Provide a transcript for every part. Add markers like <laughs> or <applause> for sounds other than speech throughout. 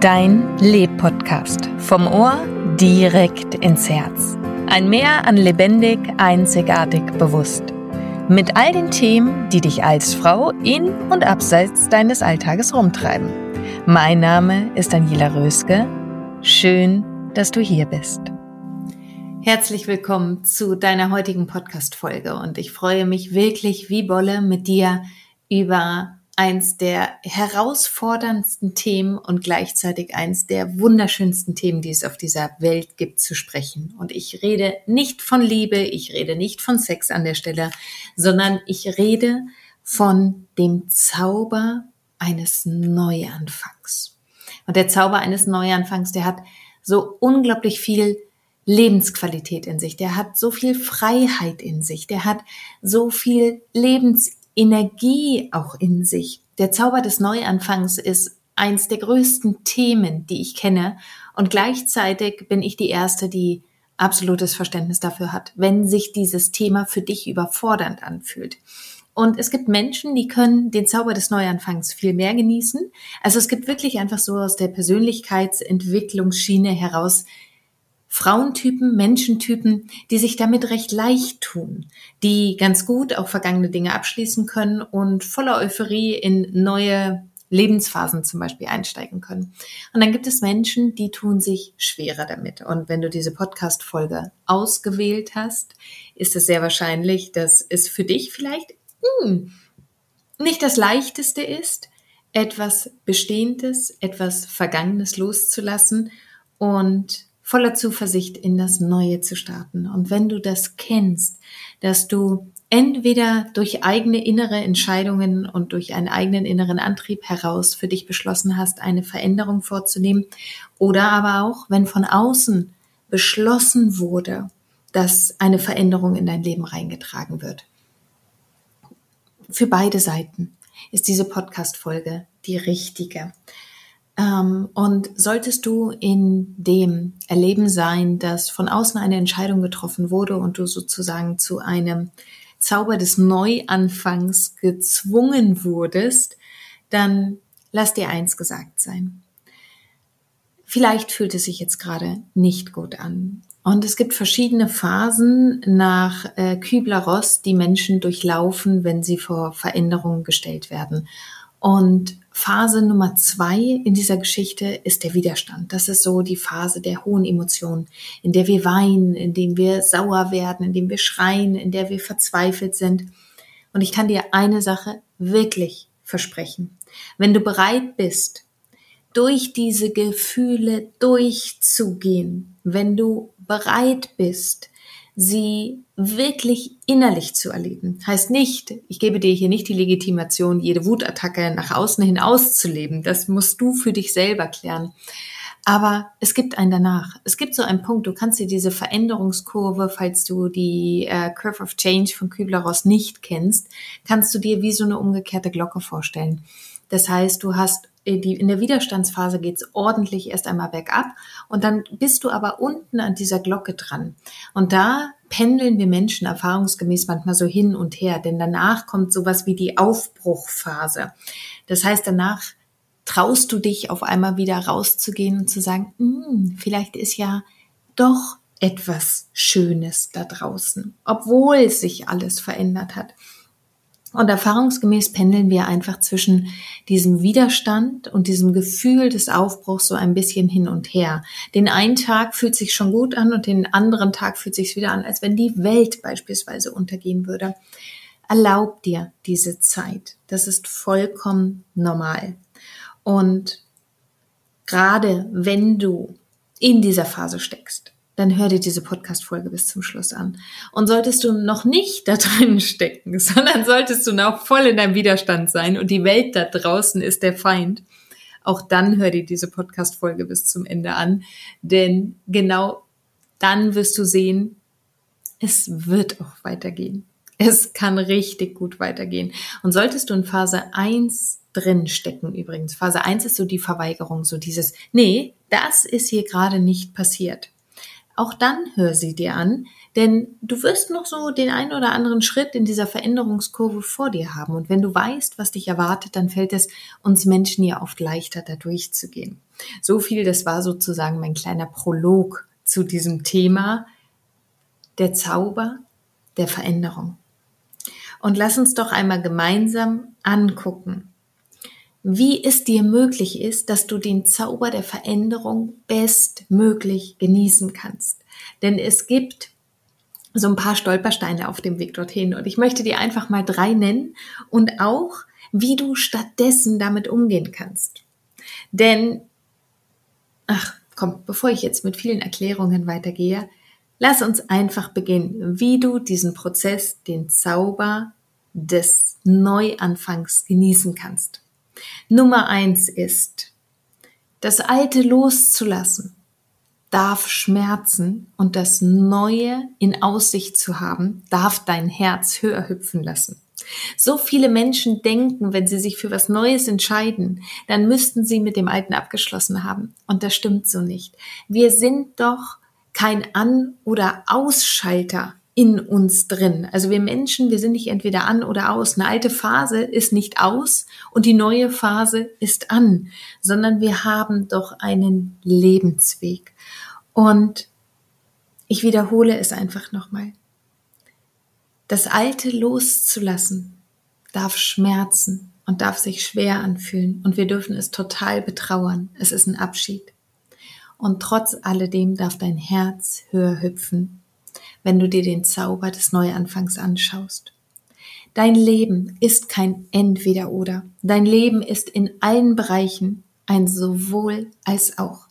Dein Leb-Podcast. Vom Ohr direkt ins Herz. Ein Meer an lebendig, einzigartig, bewusst. Mit all den Themen, die dich als Frau in und abseits deines Alltages rumtreiben. Mein Name ist Daniela Röske. Schön, dass du hier bist. Herzlich willkommen zu deiner heutigen Podcast-Folge und ich freue mich wirklich wie Bolle mit dir über eins der herausforderndsten Themen und gleichzeitig eins der wunderschönsten Themen, die es auf dieser Welt gibt, zu sprechen. Und ich rede nicht von Liebe, ich rede nicht von Sex an der Stelle, sondern ich rede von dem Zauber eines Neuanfangs. Und der Zauber eines Neuanfangs, der hat so unglaublich viel Lebensqualität in sich, der hat so viel Freiheit in sich, der hat so viel Lebens Energie auch in sich. Der Zauber des Neuanfangs ist eins der größten Themen, die ich kenne. Und gleichzeitig bin ich die Erste, die absolutes Verständnis dafür hat, wenn sich dieses Thema für dich überfordernd anfühlt. Und es gibt Menschen, die können den Zauber des Neuanfangs viel mehr genießen. Also es gibt wirklich einfach so aus der Persönlichkeitsentwicklungsschiene heraus Frauentypen, Menschentypen, die sich damit recht leicht tun, die ganz gut auch vergangene Dinge abschließen können und voller Euphorie in neue Lebensphasen zum Beispiel einsteigen können. Und dann gibt es Menschen, die tun sich schwerer damit. Und wenn du diese Podcast-Folge ausgewählt hast, ist es sehr wahrscheinlich, dass es für dich vielleicht hm, nicht das Leichteste ist, etwas Bestehendes, etwas Vergangenes loszulassen und voller Zuversicht in das Neue zu starten. Und wenn du das kennst, dass du entweder durch eigene innere Entscheidungen und durch einen eigenen inneren Antrieb heraus für dich beschlossen hast, eine Veränderung vorzunehmen, oder aber auch, wenn von außen beschlossen wurde, dass eine Veränderung in dein Leben reingetragen wird. Für beide Seiten ist diese Podcast-Folge die richtige. Ähm, und solltest du in dem Erleben sein, dass von außen eine Entscheidung getroffen wurde und du sozusagen zu einem Zauber des Neuanfangs gezwungen wurdest, dann lass dir eins gesagt sein. Vielleicht fühlt es sich jetzt gerade nicht gut an. Und es gibt verschiedene Phasen nach äh, Kübler-Ross, die Menschen durchlaufen, wenn sie vor Veränderungen gestellt werden. Und Phase Nummer zwei in dieser Geschichte ist der Widerstand. Das ist so die Phase der hohen Emotionen, in der wir weinen, in dem wir sauer werden, in dem wir schreien, in der wir verzweifelt sind. Und ich kann dir eine Sache wirklich versprechen. Wenn du bereit bist, durch diese Gefühle durchzugehen, wenn du bereit bist, sie wirklich innerlich zu erleben. Heißt nicht, ich gebe dir hier nicht die Legitimation, jede Wutattacke nach außen hin auszuleben. Das musst du für dich selber klären. Aber es gibt einen danach. Es gibt so einen Punkt, du kannst dir diese Veränderungskurve, falls du die äh, Curve of Change von Kübler-Ross nicht kennst, kannst du dir wie so eine umgekehrte Glocke vorstellen. Das heißt, du hast die, in der Widerstandsphase geht's ordentlich erst einmal bergab und dann bist du aber unten an dieser Glocke dran. Und da pendeln wir Menschen erfahrungsgemäß manchmal so hin und her, denn danach kommt sowas wie die Aufbruchphase. Das heißt, danach traust du dich auf einmal wieder rauszugehen und zu sagen, hm, vielleicht ist ja doch etwas Schönes da draußen, obwohl sich alles verändert hat. Und erfahrungsgemäß pendeln wir einfach zwischen diesem Widerstand und diesem Gefühl des Aufbruchs so ein bisschen hin und her. Den einen Tag fühlt sich schon gut an und den anderen Tag fühlt sich wieder an, als wenn die Welt beispielsweise untergehen würde. Erlaub dir diese Zeit. Das ist vollkommen normal. Und gerade wenn du in dieser Phase steckst, dann hör dir diese Podcast-Folge bis zum Schluss an. Und solltest du noch nicht da drin <laughs> stecken, sondern solltest du noch voll in deinem Widerstand sein und die Welt da draußen ist der Feind, auch dann hör dir diese Podcast-Folge bis zum Ende an. Denn genau dann wirst du sehen, es wird auch weitergehen. Es kann richtig gut weitergehen. Und solltest du in Phase 1 drin stecken übrigens, Phase 1 ist so die Verweigerung, so dieses, nee, das ist hier gerade nicht passiert auch dann hör sie dir an, denn du wirst noch so den einen oder anderen Schritt in dieser Veränderungskurve vor dir haben. Und wenn du weißt, was dich erwartet, dann fällt es uns Menschen ja oft leichter, da durchzugehen. So viel, das war sozusagen mein kleiner Prolog zu diesem Thema, der Zauber der Veränderung. Und lass uns doch einmal gemeinsam angucken, wie es dir möglich ist, dass du den Zauber der Veränderung bestmöglich genießen kannst. Denn es gibt so ein paar Stolpersteine auf dem Weg dorthin und ich möchte dir einfach mal drei nennen und auch, wie du stattdessen damit umgehen kannst. Denn, ach komm, bevor ich jetzt mit vielen Erklärungen weitergehe, lass uns einfach beginnen, wie du diesen Prozess, den Zauber des Neuanfangs genießen kannst. Nummer eins ist, das Alte loszulassen darf schmerzen und das Neue in Aussicht zu haben, darf dein Herz höher hüpfen lassen. So viele Menschen denken, wenn sie sich für was Neues entscheiden, dann müssten sie mit dem Alten abgeschlossen haben. Und das stimmt so nicht. Wir sind doch kein An- oder Ausschalter in uns drin. Also wir Menschen, wir sind nicht entweder an oder aus. Eine alte Phase ist nicht aus und die neue Phase ist an, sondern wir haben doch einen Lebensweg. Und ich wiederhole es einfach nochmal. Das Alte loszulassen darf schmerzen und darf sich schwer anfühlen und wir dürfen es total betrauern. Es ist ein Abschied. Und trotz alledem darf dein Herz höher hüpfen wenn du dir den Zauber des Neuanfangs anschaust. Dein Leben ist kein Entweder-Oder. Dein Leben ist in allen Bereichen ein sowohl als auch.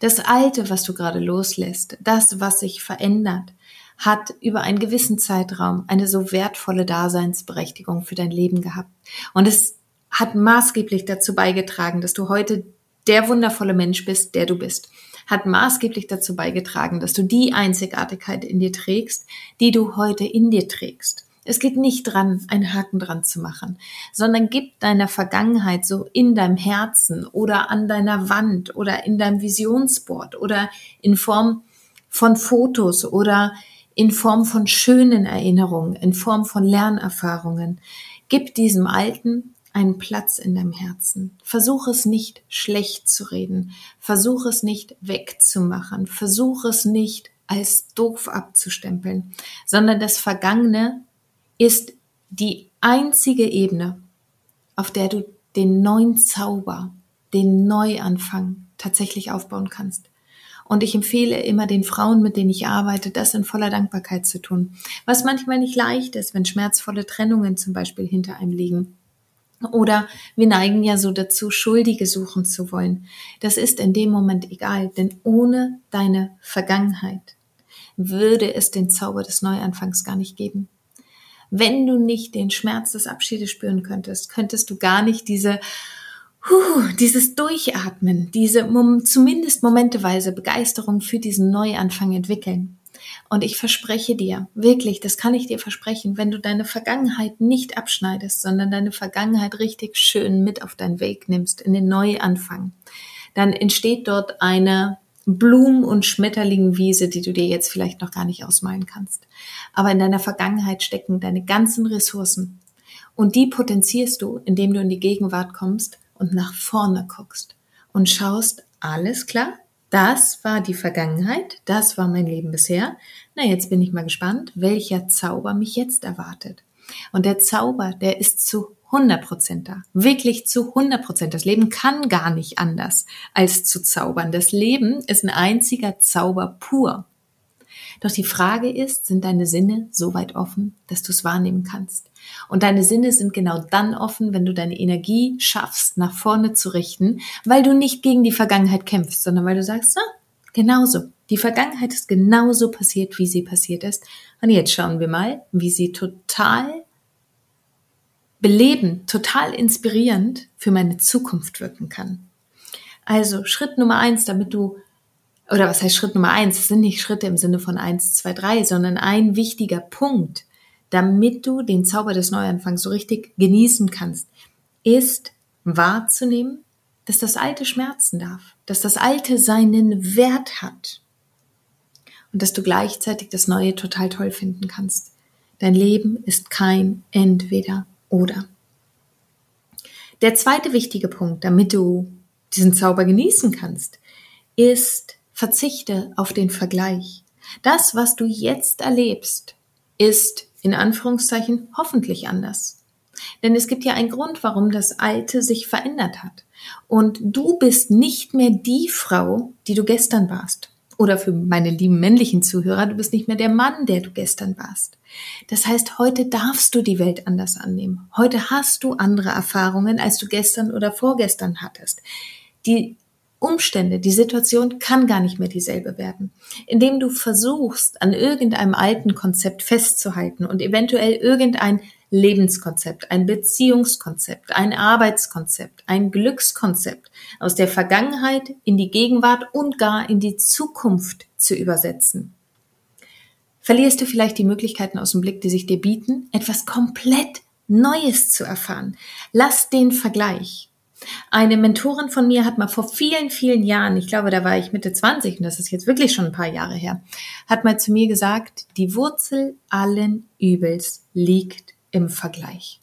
Das Alte, was du gerade loslässt, das, was sich verändert, hat über einen gewissen Zeitraum eine so wertvolle Daseinsberechtigung für dein Leben gehabt. Und es hat maßgeblich dazu beigetragen, dass du heute der wundervolle Mensch bist, der du bist hat maßgeblich dazu beigetragen, dass du die Einzigartigkeit in dir trägst, die du heute in dir trägst. Es geht nicht dran, einen Haken dran zu machen, sondern gib deiner Vergangenheit so in deinem Herzen oder an deiner Wand oder in deinem Visionsboard oder in Form von Fotos oder in Form von schönen Erinnerungen, in Form von Lernerfahrungen. Gib diesem Alten einen Platz in deinem Herzen. Versuch es nicht schlecht zu reden. Versuch es nicht wegzumachen. Versuch es nicht als doof abzustempeln, sondern das Vergangene ist die einzige Ebene, auf der du den neuen Zauber, den Neuanfang tatsächlich aufbauen kannst. Und ich empfehle immer den Frauen, mit denen ich arbeite, das in voller Dankbarkeit zu tun. Was manchmal nicht leicht ist, wenn schmerzvolle Trennungen zum Beispiel hinter einem liegen oder wir neigen ja so dazu, Schuldige suchen zu wollen. Das ist in dem Moment egal, denn ohne deine Vergangenheit würde es den Zauber des Neuanfangs gar nicht geben. Wenn du nicht den Schmerz des Abschiedes spüren könntest, könntest du gar nicht diese, huh, dieses Durchatmen, diese zumindest momenteweise Begeisterung für diesen Neuanfang entwickeln. Und ich verspreche dir, wirklich, das kann ich dir versprechen, wenn du deine Vergangenheit nicht abschneidest, sondern deine Vergangenheit richtig schön mit auf deinen Weg nimmst, in den Neuanfang, dann entsteht dort eine Blumen- und Schmetterlingwiese, die du dir jetzt vielleicht noch gar nicht ausmalen kannst. Aber in deiner Vergangenheit stecken deine ganzen Ressourcen. Und die potenzierst du, indem du in die Gegenwart kommst und nach vorne guckst und schaust, alles klar, das war die Vergangenheit, das war mein Leben bisher. Na, jetzt bin ich mal gespannt, welcher Zauber mich jetzt erwartet. Und der Zauber, der ist zu 100 Prozent da. Wirklich zu 100 Prozent. Das Leben kann gar nicht anders als zu zaubern. Das Leben ist ein einziger Zauber pur. Doch die Frage ist, sind deine Sinne so weit offen, dass du es wahrnehmen kannst? Und deine Sinne sind genau dann offen, wenn du deine Energie schaffst, nach vorne zu richten, weil du nicht gegen die Vergangenheit kämpfst, sondern weil du sagst, ah, genauso. Die Vergangenheit ist genauso passiert, wie sie passiert ist. Und jetzt schauen wir mal, wie sie total belebend, total inspirierend für meine Zukunft wirken kann. Also Schritt Nummer eins, damit du, oder was heißt Schritt Nummer eins? Es sind nicht Schritte im Sinne von eins, zwei, drei, sondern ein wichtiger Punkt, damit du den Zauber des Neuanfangs so richtig genießen kannst, ist wahrzunehmen, dass das Alte schmerzen darf, dass das Alte seinen Wert hat und dass du gleichzeitig das Neue total toll finden kannst. Dein Leben ist kein Entweder oder. Der zweite wichtige Punkt, damit du diesen Zauber genießen kannst, ist verzichte auf den Vergleich. Das, was du jetzt erlebst, ist in Anführungszeichen hoffentlich anders. Denn es gibt ja einen Grund, warum das Alte sich verändert hat. Und du bist nicht mehr die Frau, die du gestern warst. Oder für meine lieben männlichen Zuhörer, du bist nicht mehr der Mann, der du gestern warst. Das heißt, heute darfst du die Welt anders annehmen. Heute hast du andere Erfahrungen, als du gestern oder vorgestern hattest. Die Umstände, die Situation kann gar nicht mehr dieselbe werden. Indem du versuchst, an irgendeinem alten Konzept festzuhalten und eventuell irgendein Lebenskonzept, ein Beziehungskonzept, ein Arbeitskonzept, ein Glückskonzept aus der Vergangenheit in die Gegenwart und gar in die Zukunft zu übersetzen. Verlierst du vielleicht die Möglichkeiten aus dem Blick, die sich dir bieten, etwas komplett Neues zu erfahren. Lass den Vergleich eine Mentorin von mir hat mal vor vielen, vielen Jahren, ich glaube, da war ich Mitte 20 und das ist jetzt wirklich schon ein paar Jahre her, hat mal zu mir gesagt, die Wurzel allen Übels liegt im Vergleich.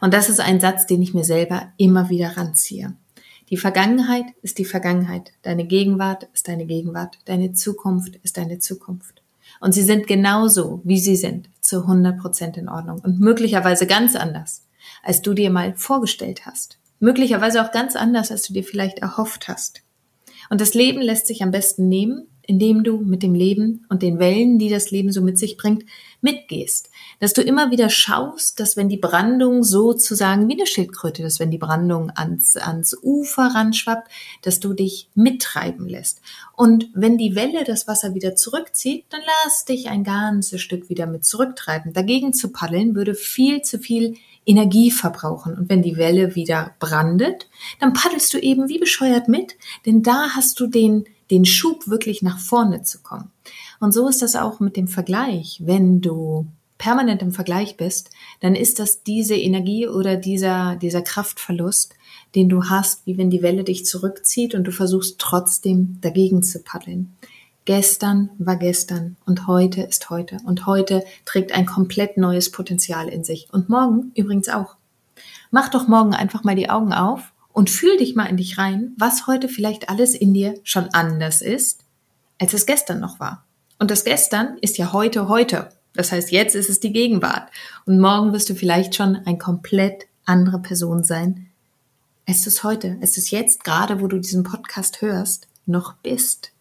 Und das ist ein Satz, den ich mir selber immer wieder ranziehe. Die Vergangenheit ist die Vergangenheit. Deine Gegenwart ist deine Gegenwart. Deine Zukunft ist deine Zukunft. Und sie sind genauso, wie sie sind, zu 100 Prozent in Ordnung und möglicherweise ganz anders, als du dir mal vorgestellt hast. Möglicherweise auch ganz anders, als du dir vielleicht erhofft hast. Und das Leben lässt sich am besten nehmen, indem du mit dem Leben und den Wellen, die das Leben so mit sich bringt, mitgehst. Dass du immer wieder schaust, dass wenn die Brandung sozusagen wie eine Schildkröte, dass wenn die Brandung ans, ans Ufer ranschwappt, dass du dich mittreiben lässt. Und wenn die Welle das Wasser wieder zurückzieht, dann lass dich ein ganzes Stück wieder mit zurücktreiben. Dagegen zu paddeln würde viel zu viel Energie verbrauchen. Und wenn die Welle wieder brandet, dann paddelst du eben wie bescheuert mit, denn da hast du den, den Schub wirklich nach vorne zu kommen. Und so ist das auch mit dem Vergleich. Wenn du permanent im Vergleich bist, dann ist das diese Energie oder dieser, dieser Kraftverlust, den du hast, wie wenn die Welle dich zurückzieht und du versuchst trotzdem dagegen zu paddeln. Gestern war gestern und heute ist heute und heute trägt ein komplett neues Potenzial in sich und morgen übrigens auch. Mach doch morgen einfach mal die Augen auf und fühl dich mal in dich rein, was heute vielleicht alles in dir schon anders ist, als es gestern noch war. Und das gestern ist ja heute heute. Das heißt, jetzt ist es die Gegenwart. Und morgen wirst du vielleicht schon ein komplett andere Person sein, es heute, als du es jetzt, gerade wo du diesen Podcast hörst, noch bist.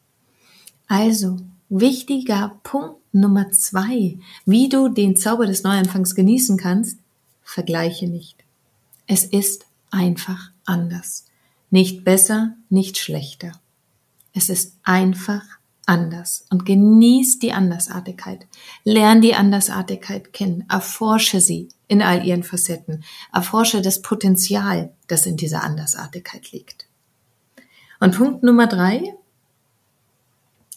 Also, wichtiger Punkt Nummer zwei, wie du den Zauber des Neuanfangs genießen kannst, vergleiche nicht. Es ist einfach anders. Nicht besser, nicht schlechter. Es ist einfach anders und genieß die Andersartigkeit. Lern die Andersartigkeit kennen. Erforsche sie in all ihren Facetten. Erforsche das Potenzial, das in dieser Andersartigkeit liegt. Und Punkt Nummer drei,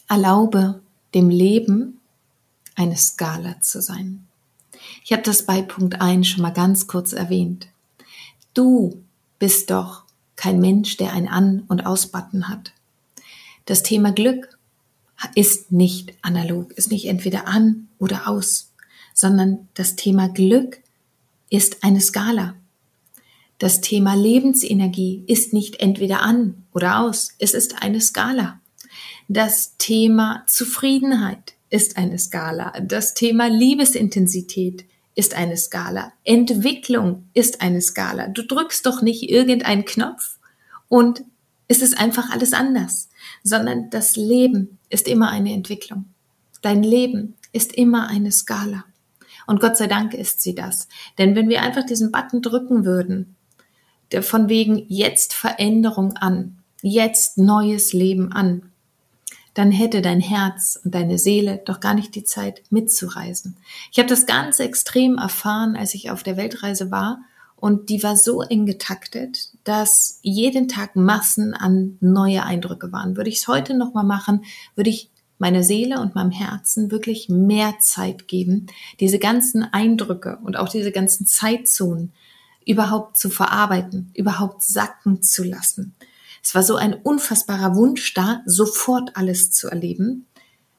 Erlaube dem Leben eine Skala zu sein. Ich habe das bei Punkt 1 schon mal ganz kurz erwähnt. Du bist doch kein Mensch, der ein An- und Aus-Button hat. Das Thema Glück ist nicht analog, ist nicht entweder an oder aus, sondern das Thema Glück ist eine Skala. Das Thema Lebensenergie ist nicht entweder an oder aus, es ist eine Skala. Das Thema Zufriedenheit ist eine Skala. Das Thema Liebesintensität ist eine Skala. Entwicklung ist eine Skala. Du drückst doch nicht irgendeinen Knopf und es ist einfach alles anders, sondern das Leben ist immer eine Entwicklung. Dein Leben ist immer eine Skala. Und Gott sei Dank ist sie das. Denn wenn wir einfach diesen Button drücken würden, von wegen jetzt Veränderung an, jetzt neues Leben an, dann hätte dein Herz und deine Seele doch gar nicht die Zeit mitzureisen. Ich habe das ganz extrem erfahren, als ich auf der Weltreise war und die war so eng getaktet, dass jeden Tag Massen an neue Eindrücke waren. Würde ich es heute noch mal machen, würde ich meiner Seele und meinem Herzen wirklich mehr Zeit geben, diese ganzen Eindrücke und auch diese ganzen Zeitzonen überhaupt zu verarbeiten, überhaupt sacken zu lassen. Es war so ein unfassbarer Wunsch da, sofort alles zu erleben,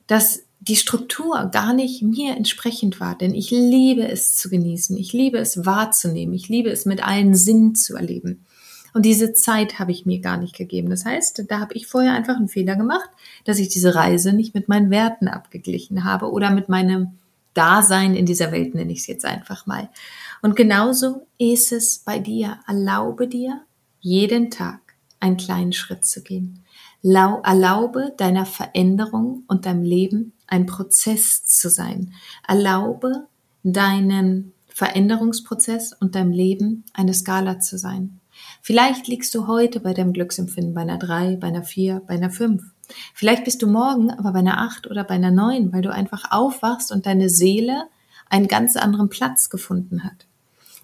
dass die Struktur gar nicht mir entsprechend war, denn ich liebe es zu genießen, ich liebe es wahrzunehmen, ich liebe es mit allen Sinnen zu erleben. Und diese Zeit habe ich mir gar nicht gegeben. Das heißt, da habe ich vorher einfach einen Fehler gemacht, dass ich diese Reise nicht mit meinen Werten abgeglichen habe oder mit meinem Dasein in dieser Welt, nenne ich es jetzt einfach mal. Und genauso ist es bei dir. Erlaube dir, jeden Tag einen kleinen Schritt zu gehen. Erlaube deiner Veränderung und deinem Leben ein Prozess zu sein. Erlaube deinen Veränderungsprozess und deinem Leben eine Skala zu sein. Vielleicht liegst du heute bei deinem Glücksempfinden bei einer 3, bei einer 4, bei einer 5. Vielleicht bist du morgen aber bei einer 8 oder bei einer 9, weil du einfach aufwachst und deine Seele einen ganz anderen Platz gefunden hat.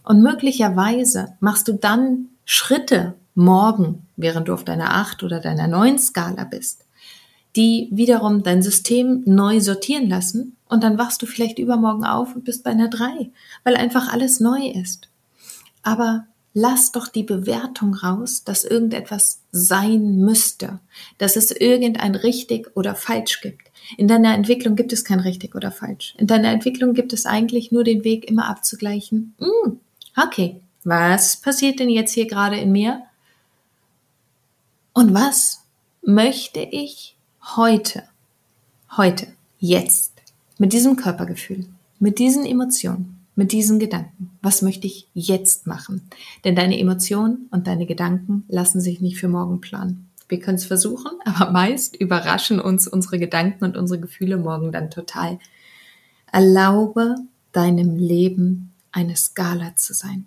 Und möglicherweise machst du dann Schritte morgen, während du auf deiner 8 oder deiner 9 Skala bist, die wiederum dein System neu sortieren lassen und dann wachst du vielleicht übermorgen auf und bist bei einer 3, weil einfach alles neu ist. Aber lass doch die Bewertung raus, dass irgendetwas sein müsste, dass es irgendein richtig oder falsch gibt. In deiner Entwicklung gibt es kein richtig oder falsch. In deiner Entwicklung gibt es eigentlich nur den Weg, immer abzugleichen. Mm, okay, was passiert denn jetzt hier gerade in mir? Und was möchte ich heute, heute, jetzt, mit diesem Körpergefühl, mit diesen Emotionen, mit diesen Gedanken. Was möchte ich jetzt machen? Denn deine Emotionen und deine Gedanken lassen sich nicht für morgen planen. Wir können es versuchen, <laughs> aber meist überraschen uns unsere Gedanken und unsere Gefühle morgen dann total. Erlaube deinem Leben eine Skala zu sein.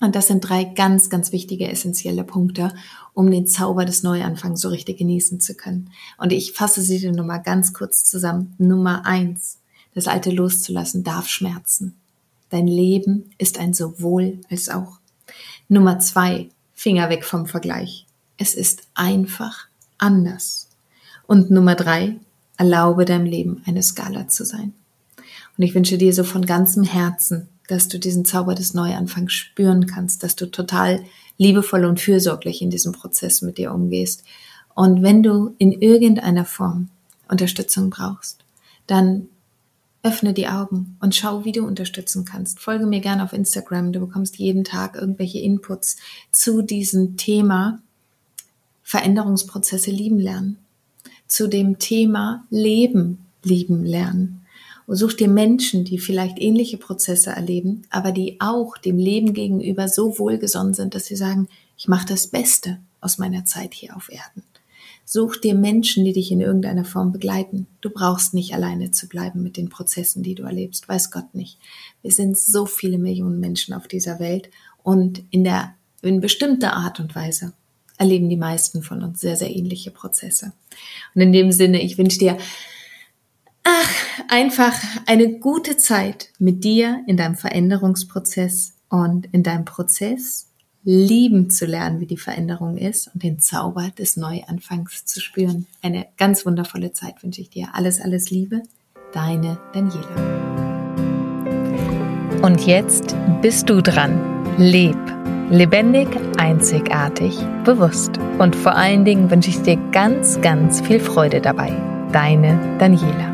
Und das sind drei ganz, ganz wichtige, essentielle Punkte, um den Zauber des Neuanfangs so richtig genießen zu können. Und ich fasse sie dir nochmal ganz kurz zusammen. Nummer eins. Das Alte loszulassen darf schmerzen. Dein Leben ist ein sowohl als auch. Nummer zwei, Finger weg vom Vergleich. Es ist einfach anders. Und Nummer drei, erlaube deinem Leben eine Skala zu sein. Und ich wünsche dir so von ganzem Herzen, dass du diesen Zauber des Neuanfangs spüren kannst, dass du total liebevoll und fürsorglich in diesem Prozess mit dir umgehst. Und wenn du in irgendeiner Form Unterstützung brauchst, dann öffne die Augen und schau, wie du unterstützen kannst. Folge mir gerne auf Instagram. Du bekommst jeden Tag irgendwelche Inputs zu diesem Thema Veränderungsprozesse lieben lernen. Zu dem Thema Leben lieben lernen. Und such dir Menschen, die vielleicht ähnliche Prozesse erleben, aber die auch dem Leben gegenüber so wohlgesonnen sind, dass sie sagen, ich mache das Beste aus meiner Zeit hier auf Erden. Such dir Menschen, die dich in irgendeiner Form begleiten. Du brauchst nicht alleine zu bleiben mit den Prozessen, die du erlebst. Weiß Gott nicht. Wir sind so viele Millionen Menschen auf dieser Welt und in der, in bestimmter Art und Weise erleben die meisten von uns sehr, sehr ähnliche Prozesse. Und in dem Sinne, ich wünsche dir ach, einfach eine gute Zeit mit dir in deinem Veränderungsprozess und in deinem Prozess lieben zu lernen, wie die Veränderung ist und den Zauber des Neuanfangs zu spüren. Eine ganz wundervolle Zeit wünsche ich dir. Alles, alles Liebe, deine Daniela. Und jetzt bist du dran. Leb. Lebendig, einzigartig, bewusst. Und vor allen Dingen wünsche ich dir ganz, ganz viel Freude dabei. Deine Daniela.